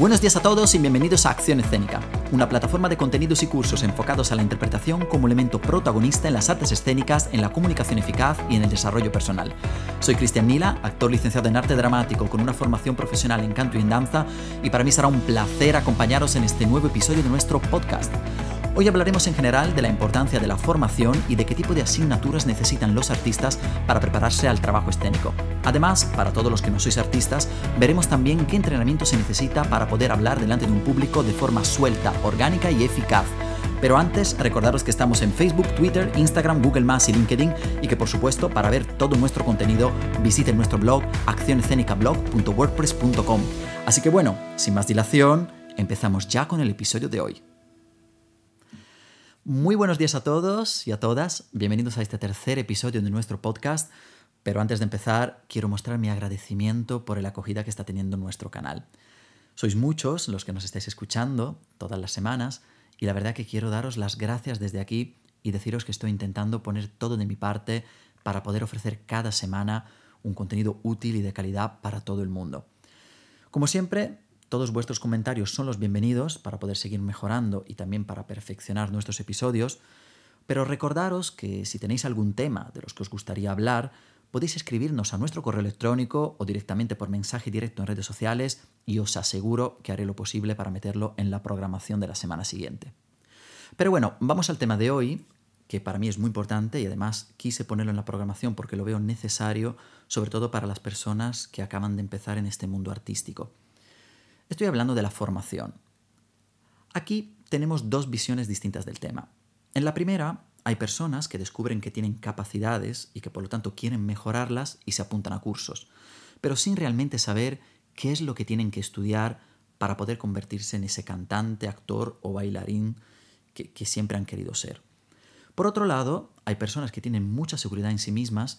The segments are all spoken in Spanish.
Buenos días a todos y bienvenidos a Acción Escénica, una plataforma de contenidos y cursos enfocados a la interpretación como elemento protagonista en las artes escénicas, en la comunicación eficaz y en el desarrollo personal. Soy Cristian Nila, actor licenciado en arte dramático con una formación profesional en canto y en danza, y para mí será un placer acompañaros en este nuevo episodio de nuestro podcast. Hoy hablaremos en general de la importancia de la formación y de qué tipo de asignaturas necesitan los artistas para prepararse al trabajo escénico. Además, para todos los que no sois artistas, veremos también qué entrenamiento se necesita para poder hablar delante de un público de forma suelta, orgánica y eficaz. Pero antes, recordaros que estamos en Facebook, Twitter, Instagram, Google y LinkedIn y que por supuesto, para ver todo nuestro contenido, visiten nuestro blog accionescenicablog.wordpress.com. Así que bueno, sin más dilación, empezamos ya con el episodio de hoy. Muy buenos días a todos y a todas. Bienvenidos a este tercer episodio de nuestro podcast. Pero antes de empezar, quiero mostrar mi agradecimiento por la acogida que está teniendo nuestro canal. Sois muchos los que nos estáis escuchando todas las semanas y la verdad que quiero daros las gracias desde aquí y deciros que estoy intentando poner todo de mi parte para poder ofrecer cada semana un contenido útil y de calidad para todo el mundo. Como siempre, todos vuestros comentarios son los bienvenidos para poder seguir mejorando y también para perfeccionar nuestros episodios, pero recordaros que si tenéis algún tema de los que os gustaría hablar, podéis escribirnos a nuestro correo electrónico o directamente por mensaje directo en redes sociales y os aseguro que haré lo posible para meterlo en la programación de la semana siguiente. Pero bueno, vamos al tema de hoy, que para mí es muy importante y además quise ponerlo en la programación porque lo veo necesario, sobre todo para las personas que acaban de empezar en este mundo artístico. Estoy hablando de la formación. Aquí tenemos dos visiones distintas del tema. En la primera, hay personas que descubren que tienen capacidades y que por lo tanto quieren mejorarlas y se apuntan a cursos, pero sin realmente saber qué es lo que tienen que estudiar para poder convertirse en ese cantante, actor o bailarín que, siempre han querido ser. Por otro lado, hay personas que tienen mucha seguridad en sí mismas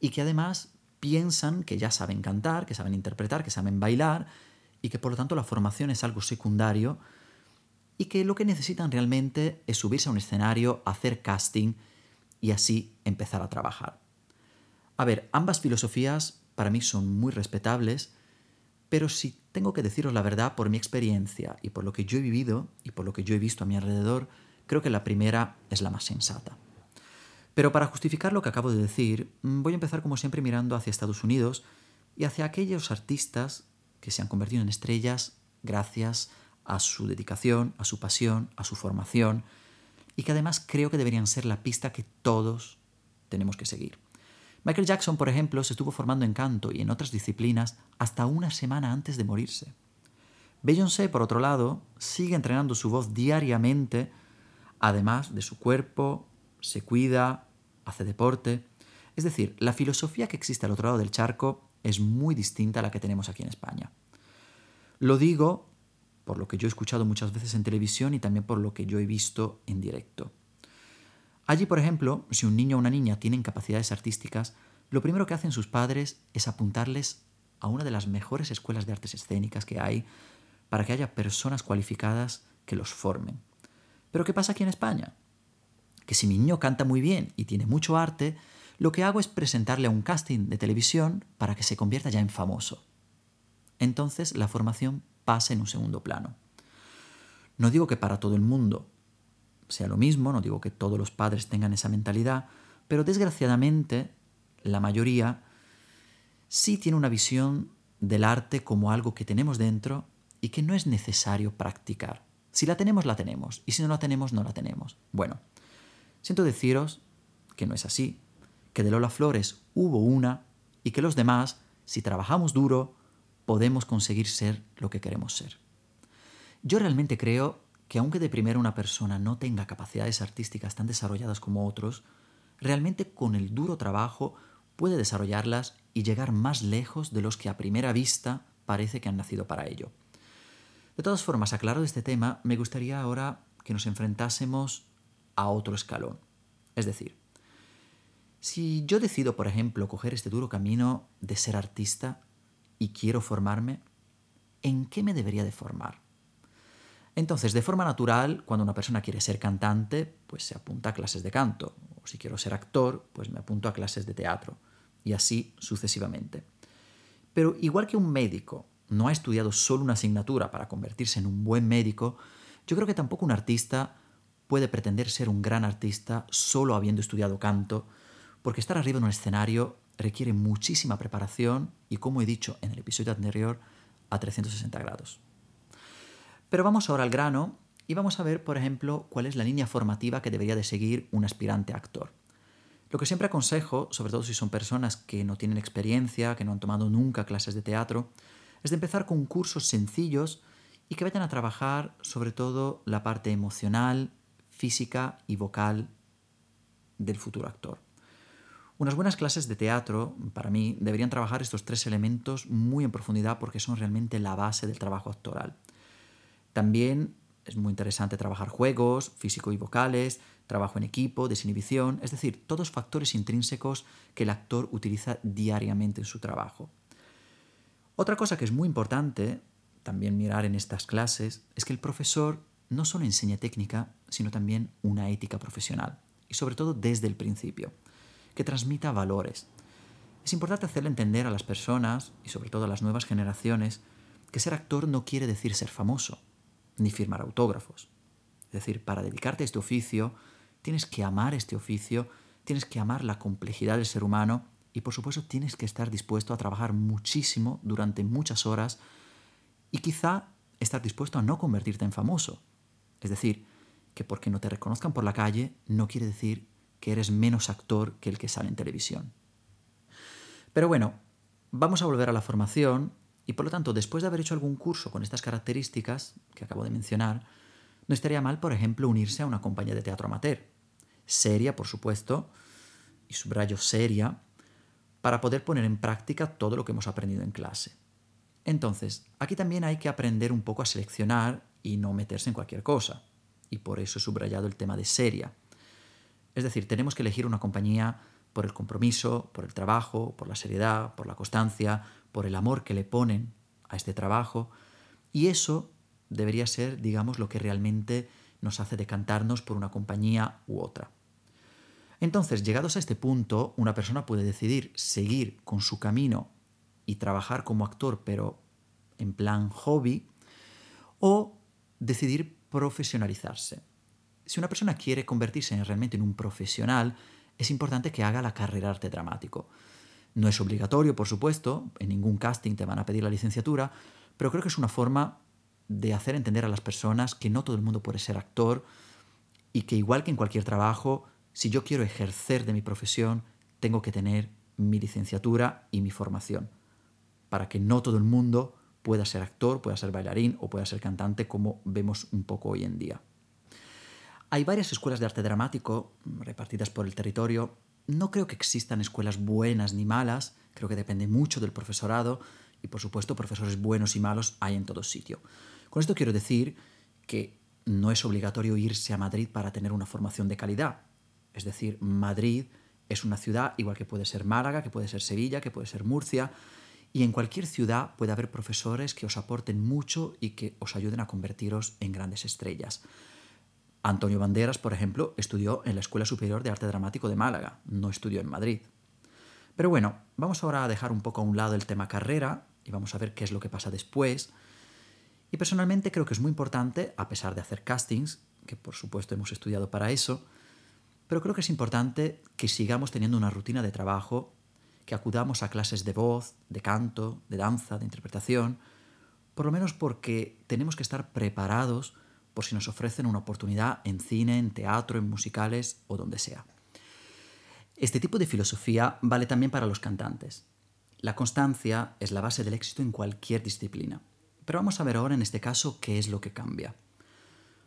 y que además piensan que ya saben cantar, que saben interpretar, que saben bailar y que por lo tanto la formación es algo secundario y que lo que necesitan realmente es subirse a un escenario, hacer casting y así empezar a trabajar. A ver, ambas filosofías para mí son muy respetables, pero si tengo que deciros la verdad por mi experiencia y por lo que yo he vivido y por lo que yo he visto a mi alrededor, creo que la primera es la más sensata. Pero para justificar lo que acabo de decir, voy a empezar como siempre mirando hacia Estados Unidos y hacia aquellos artistas que se han convertido en estrellas gracias a su dedicación, a su pasión, a su formación, y que además creo que deberían ser la pista que todos tenemos que seguir. Michael Jackson, por ejemplo, se estuvo formando en canto y en otras disciplinas hasta una semana antes de morirse. Beyoncé, por otro lado, sigue entrenando su voz diariamente, además de su cuerpo, se cuida, hace deporte. Es decir, la filosofía que existe al otro lado del charco es muy distinta a la que tenemos aquí en España. Lo digo por lo que yo he escuchado muchas veces en televisión y también por lo que yo he visto en directo. Allí, por ejemplo, si un niño o una niña tienen capacidades artísticas, lo primero que hacen sus padres es apuntarles a una de las mejores escuelas de artes escénicas que hay para que haya personas cualificadas que los formen. Pero ¿qué pasa aquí en España? Que si mi niño canta muy bien y tiene mucho arte, lo que hago es presentarle a un casting de televisión para que se convierta ya en famoso. Entonces la formación pasa en un segundo plano. No digo que para todo el mundo sea lo mismo, no digo que todos los padres tengan esa mentalidad, pero desgraciadamente la mayoría sí tiene una visión del arte como algo que tenemos dentro y que no es necesario practicar. Si la tenemos, la tenemos, y si no la tenemos, no la tenemos. Bueno, siento deciros que no es así, que de Lola Flores hubo una y que los demás, si trabajamos duro, podemos conseguir ser lo que queremos ser. Yo realmente creo que aunque de primero una persona no tenga capacidades artísticas tan desarrolladas como otros, realmente con el duro trabajo puede desarrollarlas y llegar más lejos de los que a primera vista parece que han nacido para ello. De todas formas, aclarado este tema, me gustaría ahora que nos enfrentásemos a otro escalón. Es decir, si yo decido, por ejemplo, coger este duro camino de ser artista y quiero formarme, ¿en qué me debería de formar? Entonces, de forma natural, cuando una persona quiere ser cantante, pues se apunta a clases de canto, o si quiero ser actor, pues me apunto a clases de teatro, y así sucesivamente. Pero igual que un médico no ha estudiado solo una asignatura para convertirse en un buen médico, yo creo que tampoco un artista puede pretender ser un gran artista solo habiendo estudiado canto, porque estar arriba en un escenario requiere muchísima preparación y, como he dicho en el episodio anterior, a 360 grados. Pero vamos ahora al grano y vamos a ver, por ejemplo, cuál es la línea formativa que debería de seguir un aspirante actor. Lo que siempre aconsejo, sobre todo si son personas que no tienen experiencia, que no han tomado nunca clases de teatro, es de empezar con cursos sencillos y que vayan a trabajar sobre todo la parte emocional, física y vocal del futuro actor. Unas buenas clases de teatro, para mí, deberían trabajar estos tres elementos muy en profundidad porque son realmente la base del trabajo actoral. También es muy interesante trabajar juegos, físico y vocales, trabajo en equipo, desinhibición, es decir, todos factores intrínsecos que el actor utiliza diariamente en su trabajo. Otra cosa que es muy importante también mirar en estas clases es que el profesor no solo enseña técnica, sino también una ética profesional, y sobre todo desde el principio, que transmita valores. Es importante hacerle entender a las personas, y sobre todo a las nuevas generaciones, que ser actor no quiere decir ser famoso, ni firmar autógrafos. Es decir, para dedicarte a este oficio, tienes que amar este oficio, tienes que amar la complejidad del ser humano y por supuesto tienes que estar dispuesto a trabajar muchísimo durante muchas horas y quizá estar dispuesto a no convertirte en famoso. Es decir, que porque no te reconozcan por la calle no quiere decir que eres menos actor que el que sale en televisión. Pero bueno, vamos a volver a la formación y por lo tanto, después de haber hecho algún curso con estas características que acabo de mencionar, no estaría mal, por ejemplo, unirse a una compañía de teatro amateur. Seria, por supuesto, y subrayo seria, para poder poner en práctica todo lo que hemos aprendido en clase. Entonces, aquí también hay que aprender un poco a seleccionar y no meterse en cualquier cosa. Y por eso he subrayado el tema de seria. Es decir, tenemos que elegir una compañía por el compromiso, por el trabajo, por la seriedad, por la constancia, por el amor que le ponen a este trabajo. Y eso debería ser, digamos, lo que realmente nos hace decantarnos por una compañía u otra. Entonces, llegados a este punto, una persona puede decidir seguir con su camino y trabajar como actor, pero en plan hobby, o decidir profesionalizarse. Si una persona quiere convertirse realmente en un profesional, es importante que haga la carrera arte dramático. No es obligatorio, por supuesto, en ningún casting te van a pedir la licenciatura, pero creo que es una forma de hacer entender a las personas que no todo el mundo puede ser actor y que igual que en cualquier trabajo, si yo quiero ejercer de mi profesión, tengo que tener mi licenciatura y mi formación, para que no todo el mundo pueda ser actor, pueda ser bailarín o pueda ser cantante como vemos un poco hoy en día. Hay varias escuelas de arte dramático repartidas por el territorio. No creo que existan escuelas buenas ni malas, creo que depende mucho del profesorado y por supuesto profesores buenos y malos hay en todo sitio. Con esto quiero decir que no es obligatorio irse a Madrid para tener una formación de calidad. Es decir, Madrid es una ciudad igual que puede ser Málaga, que puede ser Sevilla, que puede ser Murcia, y en cualquier ciudad puede haber profesores que os aporten mucho y que os ayuden a convertiros en grandes estrellas. Antonio Banderas, por ejemplo, estudió en la Escuela Superior de Arte Dramático de Málaga, no estudió en Madrid. Pero bueno, vamos ahora a dejar un poco a un lado el tema carrera y vamos a ver qué es lo que pasa después. Y personalmente creo que es muy importante, a pesar de hacer castings, que por supuesto hemos estudiado para eso, pero creo que es importante que sigamos teniendo una rutina de trabajo, que acudamos a clases de voz, de canto, de danza, de interpretación, por lo menos porque tenemos que estar preparados por si nos ofrecen una oportunidad en cine, en teatro, en musicales o donde sea. Este tipo de filosofía vale también para los cantantes. La constancia es la base del éxito en cualquier disciplina. Pero vamos a ver ahora en este caso qué es lo que cambia.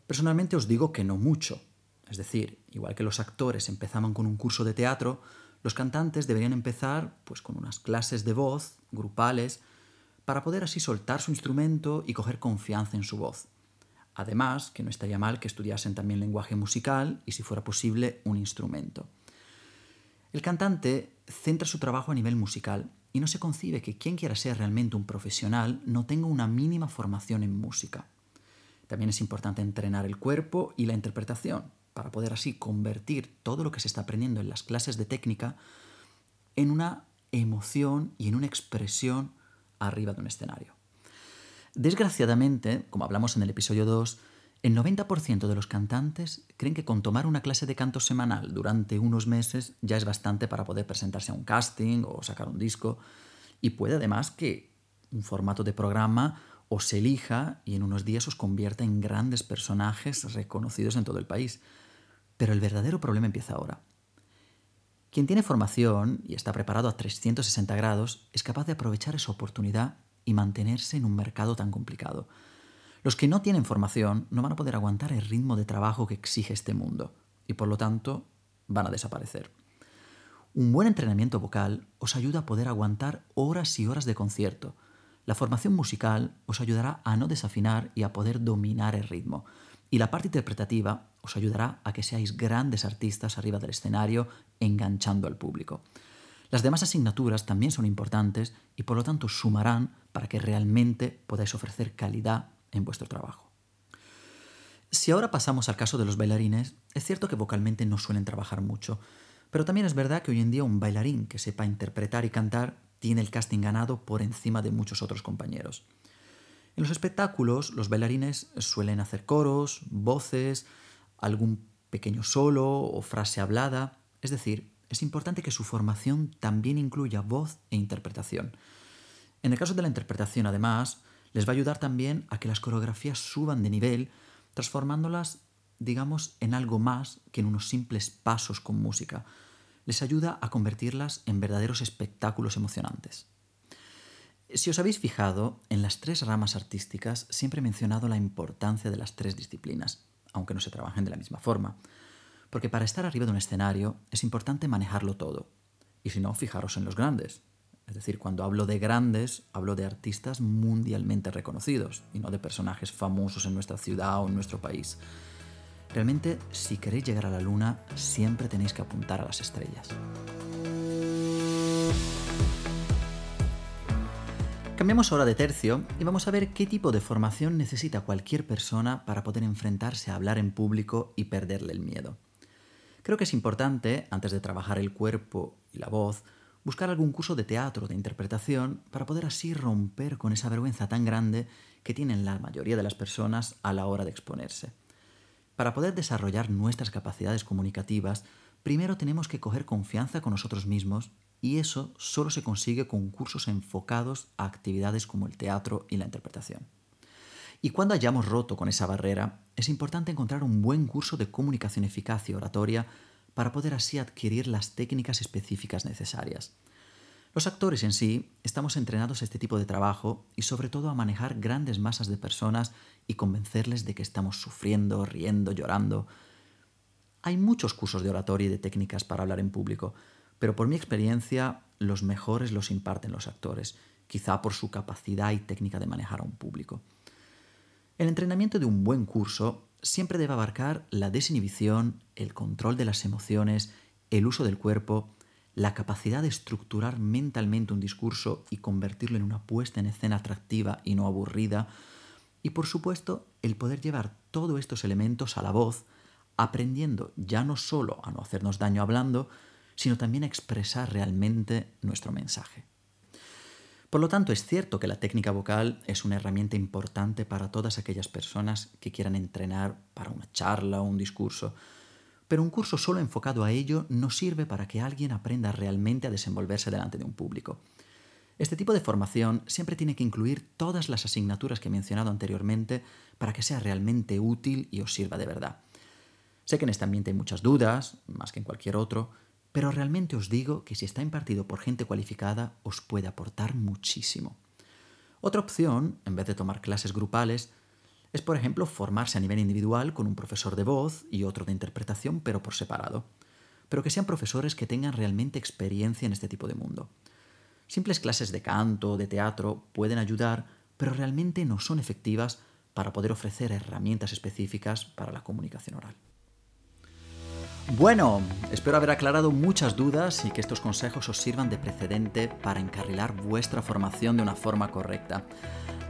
Personalmente os digo que no mucho. Es decir, igual que los actores empezaban con un curso de teatro, los cantantes deberían empezar pues con unas clases de voz grupales para poder así soltar su instrumento y coger confianza en su voz. Además, que no estaría mal que estudiasen también lenguaje musical y, si fuera posible, un instrumento. El cantante centra su trabajo a nivel musical y no se concibe que quien quiera ser realmente un profesional no tenga una mínima formación en música. También es importante entrenar el cuerpo y la interpretación para poder así convertir todo lo que se está aprendiendo en las clases de técnica en una emoción y en una expresión arriba de un escenario. Desgraciadamente, como hablamos en el episodio 2, el 90% de los cantantes creen que con tomar una clase de canto semanal durante unos meses ya es bastante para poder presentarse a un casting o sacar un disco. Y puede además que un formato de programa os elija y en unos días os convierta en grandes personajes reconocidos en todo el país. Pero el verdadero problema empieza ahora. Quien tiene formación y está preparado a 360 grados es capaz de aprovechar esa oportunidad y mantenerse en un mercado tan complicado. Los que no tienen formación no van a poder aguantar el ritmo de trabajo que exige este mundo y por lo tanto van a desaparecer. Un buen entrenamiento vocal os ayuda a poder aguantar horas y horas de concierto. La formación musical os ayudará a no desafinar y a poder dominar el ritmo. Y la parte interpretativa os ayudará a que seáis grandes artistas arriba del escenario, enganchando al público. Las demás asignaturas también son importantes y por lo tanto sumarán para que realmente podáis ofrecer calidad en vuestro trabajo. Si ahora pasamos al caso de los bailarines, es cierto que vocalmente no suelen trabajar mucho, pero también es verdad que hoy en día un bailarín que sepa interpretar y cantar tiene el casting ganado por encima de muchos otros compañeros. En los espectáculos, los bailarines suelen hacer coros, voces, algún pequeño solo o frase hablada, es decir, es importante que su formación también incluya voz e interpretación. En el caso de la interpretación, además, les va a ayudar también a que las coreografías suban de nivel, transformándolas, digamos, en algo más que en unos simples pasos con música. Les ayuda a convertirlas en verdaderos espectáculos emocionantes. Si os habéis fijado, en las tres ramas artísticas siempre he mencionado la importancia de las tres disciplinas, aunque no se trabajen de la misma forma. Porque para estar arriba de un escenario es importante manejarlo todo. Y si no, fijaros en los grandes. Es decir, cuando hablo de grandes, hablo de artistas mundialmente reconocidos y no de personajes famosos en nuestra ciudad o en nuestro país. Realmente, si queréis llegar a la luna, siempre tenéis que apuntar a las estrellas. Cambiamos ahora de tercio y vamos a ver qué tipo de formación necesita cualquier persona para poder enfrentarse a hablar en público y perderle el miedo. Creo que es importante, antes de trabajar el cuerpo y la voz, buscar algún curso de teatro, de interpretación, para poder así romper con esa vergüenza tan grande que tienen la mayoría de las personas a la hora de exponerse. Para poder desarrollar nuestras capacidades comunicativas, primero tenemos que coger confianza con nosotros mismos y eso solo se consigue con cursos enfocados a actividades como el teatro y la interpretación. Y cuando hayamos roto con esa barrera, es importante encontrar un buen curso de comunicación eficaz y oratoria para poder así adquirir las técnicas específicas necesarias. Los actores en sí estamos entrenados a este tipo de trabajo y sobre todo a manejar grandes masas de personas y convencerles de que estamos sufriendo, riendo, llorando. Hay muchos cursos de oratoria y de técnicas para hablar en público, pero por mi experiencia los mejores los imparten los actores, quizá por su capacidad y técnica de manejar a un público. El entrenamiento de un buen curso siempre debe abarcar la desinhibición, el control de las emociones, el uso del cuerpo, la capacidad de estructurar mentalmente un discurso y convertirlo en una puesta en escena atractiva y no aburrida, y por supuesto el poder llevar todos estos elementos a la voz, aprendiendo ya no solo a no hacernos daño hablando, sino también a expresar realmente nuestro mensaje. Por lo tanto, es cierto que la técnica vocal es una herramienta importante para todas aquellas personas que quieran entrenar para una charla o un discurso, pero un curso solo enfocado a ello no sirve para que alguien aprenda realmente a desenvolverse delante de un público. Este tipo de formación siempre tiene que incluir todas las asignaturas que he mencionado anteriormente para que sea realmente útil y os sirva de verdad. Sé que en este ambiente hay muchas dudas, más que en cualquier otro, pero realmente os digo que si está impartido por gente cualificada os puede aportar muchísimo. Otra opción, en vez de tomar clases grupales, es por ejemplo formarse a nivel individual con un profesor de voz y otro de interpretación, pero por separado. Pero que sean profesores que tengan realmente experiencia en este tipo de mundo. Simples clases de canto de teatro pueden ayudar, pero realmente no son efectivas para poder ofrecer herramientas específicas para la comunicación oral. Bueno, espero haber aclarado muchas dudas y que estos consejos os sirvan de precedente para encarrilar vuestra formación de una forma correcta.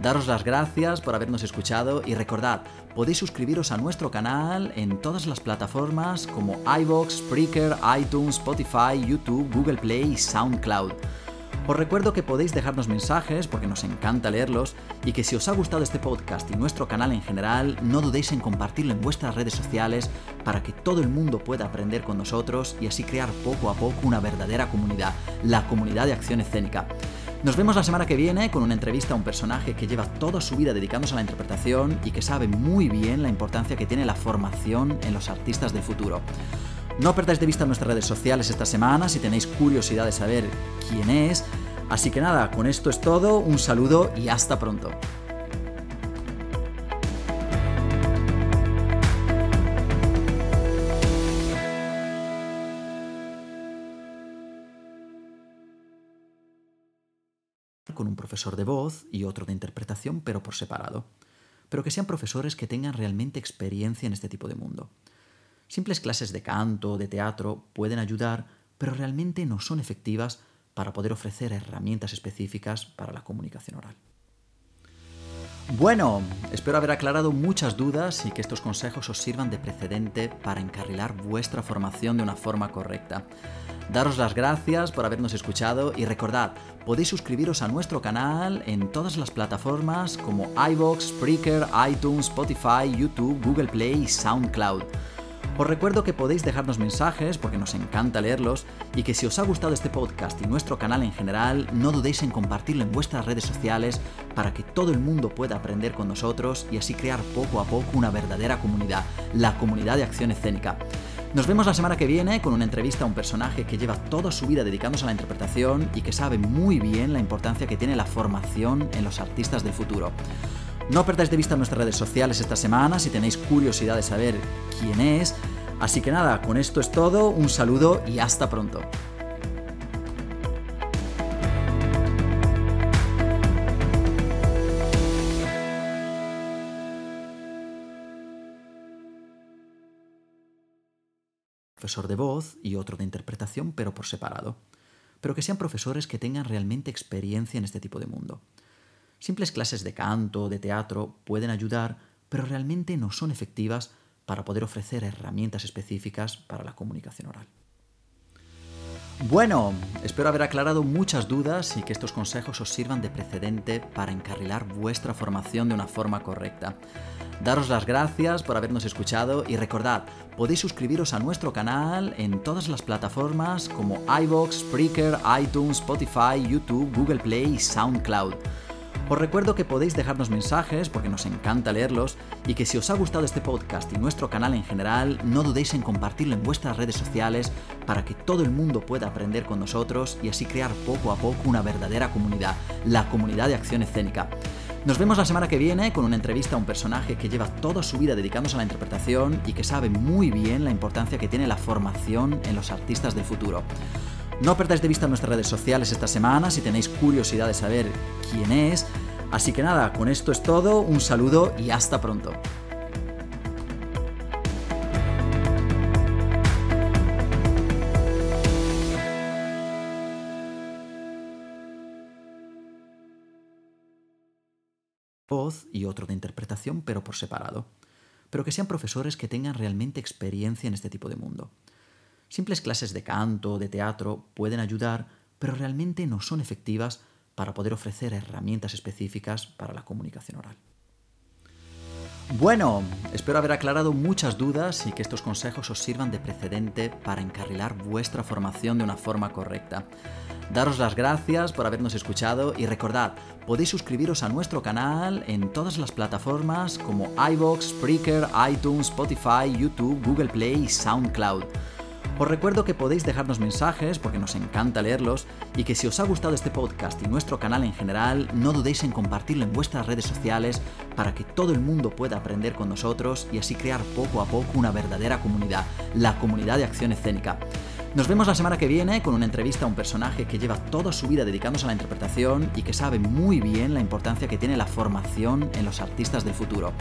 Daros las gracias por habernos escuchado y recordad, podéis suscribiros a nuestro canal en todas las plataformas como iVoox, Spreaker, iTunes, Spotify, YouTube, Google Play y SoundCloud. Os recuerdo que podéis dejarnos mensajes porque nos encanta leerlos y que si os ha gustado este podcast y nuestro canal en general, no dudéis en compartirlo en vuestras redes sociales para que todo el mundo pueda aprender con nosotros y así crear poco a poco una verdadera comunidad, la comunidad de acción escénica. Nos vemos la semana que viene con una entrevista a un personaje que lleva toda su vida dedicándose a la interpretación y que sabe muy bien la importancia que tiene la formación en los artistas del futuro. No perdáis de vista nuestras redes sociales esta semana si tenéis curiosidad de saber quién es. Así que nada, con esto es todo, un saludo y hasta pronto. con un profesor de voz y otro de interpretación, pero por separado. Pero que sean profesores que tengan realmente experiencia en este tipo de mundo. Simples clases de canto de teatro pueden ayudar, pero realmente no son efectivas para poder ofrecer herramientas específicas para la comunicación oral. Bueno, espero haber aclarado muchas dudas y que estos consejos os sirvan de precedente para encarrilar vuestra formación de una forma correcta. Daros las gracias por habernos escuchado y recordad, podéis suscribiros a nuestro canal en todas las plataformas como iVoox, Spreaker, iTunes, Spotify, YouTube, Google Play y SoundCloud. Os recuerdo que podéis dejarnos mensajes porque nos encanta leerlos y que si os ha gustado este podcast y nuestro canal en general, no dudéis en compartirlo en vuestras redes sociales para que todo el mundo pueda aprender con nosotros y así crear poco a poco una verdadera comunidad, la comunidad de acción escénica. Nos vemos la semana que viene con una entrevista a un personaje que lleva toda su vida dedicándose a la interpretación y que sabe muy bien la importancia que tiene la formación en los artistas del futuro. No perdáis de vista nuestras redes sociales esta semana si tenéis curiosidad de saber quién es. Así que nada, con esto es todo, un saludo y hasta pronto. profesor de voz y otro de interpretación, pero por separado. Pero que sean profesores que tengan realmente experiencia en este tipo de mundo. Simples clases de canto de teatro pueden ayudar, pero realmente no son efectivas para poder ofrecer herramientas específicas para la comunicación oral. Bueno, espero haber aclarado muchas dudas y que estos consejos os sirvan de precedente para encarrilar vuestra formación de una forma correcta. Daros las gracias por habernos escuchado y recordad, podéis suscribiros a nuestro canal en todas las plataformas como iVoox, Spreaker, iTunes, Spotify, YouTube, Google Play y SoundCloud. Os recuerdo que podéis dejarnos mensajes porque nos encanta leerlos y que si os ha gustado este podcast y nuestro canal en general, no dudéis en compartirlo en vuestras redes sociales para que todo el mundo pueda aprender con nosotros y así crear poco a poco una verdadera comunidad, la comunidad de acción escénica. Nos vemos la semana que viene con una entrevista a un personaje que lleva toda su vida dedicándose a la interpretación y que sabe muy bien la importancia que tiene la formación en los artistas del futuro. No perdáis de vista nuestras redes sociales esta semana si tenéis curiosidad de saber quién es. Así que nada, con esto es todo, un saludo y hasta pronto. voz y otro de interpretación, pero por separado. Pero que sean profesores que tengan realmente experiencia en este tipo de mundo. Simples clases de canto o de teatro pueden ayudar, pero realmente no son efectivas para poder ofrecer herramientas específicas para la comunicación oral. Bueno, espero haber aclarado muchas dudas y que estos consejos os sirvan de precedente para encarrilar vuestra formación de una forma correcta. Daros las gracias por habernos escuchado y recordad, podéis suscribiros a nuestro canal en todas las plataformas como iVoox, Spreaker, iTunes, Spotify, YouTube, Google Play y SoundCloud. Os recuerdo que podéis dejarnos mensajes porque nos encanta leerlos y que si os ha gustado este podcast y nuestro canal en general, no dudéis en compartirlo en vuestras redes sociales para que todo el mundo pueda aprender con nosotros y así crear poco a poco una verdadera comunidad, la comunidad de acción escénica. Nos vemos la semana que viene con una entrevista a un personaje que lleva toda su vida dedicándose a la interpretación y que sabe muy bien la importancia que tiene la formación en los artistas del futuro.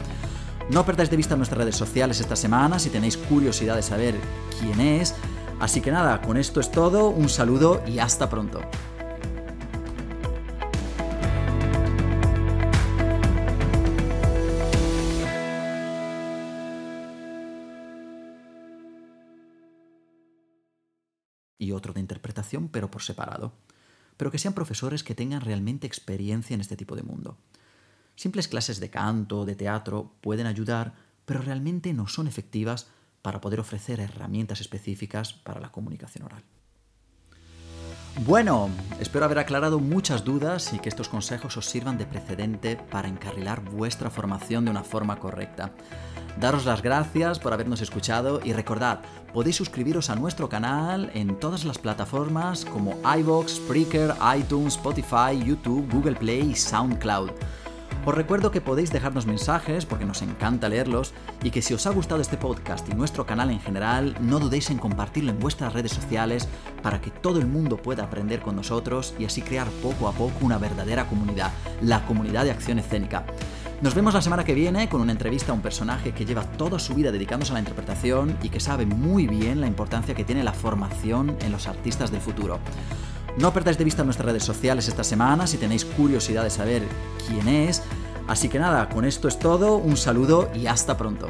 No perdáis de vista nuestras redes sociales esta semana si tenéis curiosidad de saber quién es. Así que nada, con esto es todo, un saludo y hasta pronto. y otro de interpretación, pero por separado pero que sean profesores que tengan realmente experiencia en este tipo de mundo. Simples clases de canto, de teatro pueden ayudar, pero realmente no son efectivas para poder ofrecer herramientas específicas para la comunicación oral. Bueno, espero haber aclarado muchas dudas y que estos consejos os sirvan de precedente para encarrilar vuestra formación de una forma correcta. Daros las gracias por habernos escuchado y recordad, podéis suscribiros a nuestro canal en todas las plataformas como iVoox, Spreaker, iTunes, Spotify, YouTube, Google Play y SoundCloud. Os recuerdo que podéis dejarnos mensajes porque nos encanta leerlos y que si os ha gustado este podcast y nuestro canal en general, no dudéis en compartirlo en vuestras redes sociales para que todo el mundo pueda aprender con nosotros y así crear poco a poco una verdadera comunidad, la comunidad de acción escénica. Nos vemos la semana que viene con una entrevista a un personaje que lleva toda su vida dedicándose a la interpretación y que sabe muy bien la importancia que tiene la formación en los artistas del futuro. No perdáis de vista nuestras redes sociales esta semana si tenéis curiosidad de saber quién es. Así que nada, con esto es todo, un saludo y hasta pronto.